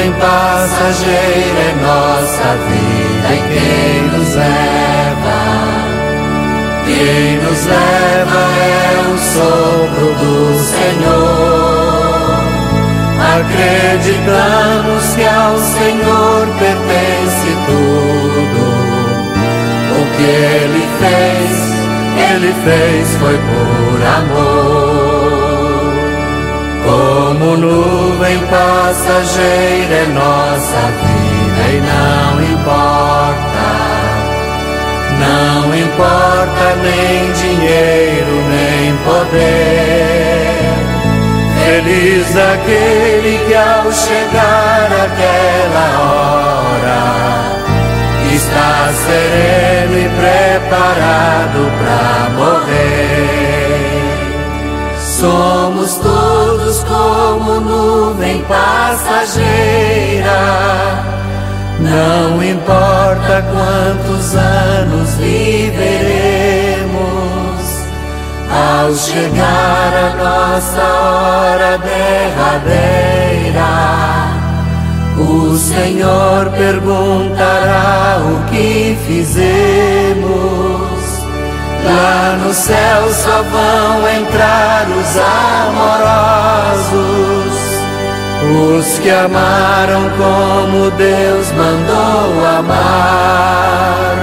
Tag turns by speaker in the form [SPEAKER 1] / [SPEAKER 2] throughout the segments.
[SPEAKER 1] passageira é nossa vida e quem nos leva, quem nos leva é o sopro do Senhor. Acreditamos que ao Senhor pertence tudo. O que Ele fez, Ele fez foi por amor. Como nuvem passageira é nossa vida e não importa, não importa nem dinheiro nem poder. Feliz aquele que ao chegar aquela hora está sereno e preparado para morrer. Somos todos como nuvem passageira. Não importa quantos anos viveremos, ao chegar a nossa hora derradeira, o Senhor perguntará o que fizemos. No céu só vão entrar os amorosos, os que amaram como Deus mandou amar.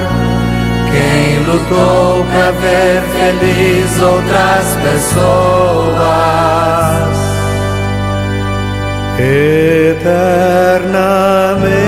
[SPEAKER 1] Quem lutou para ver feliz outras pessoas. Eternamente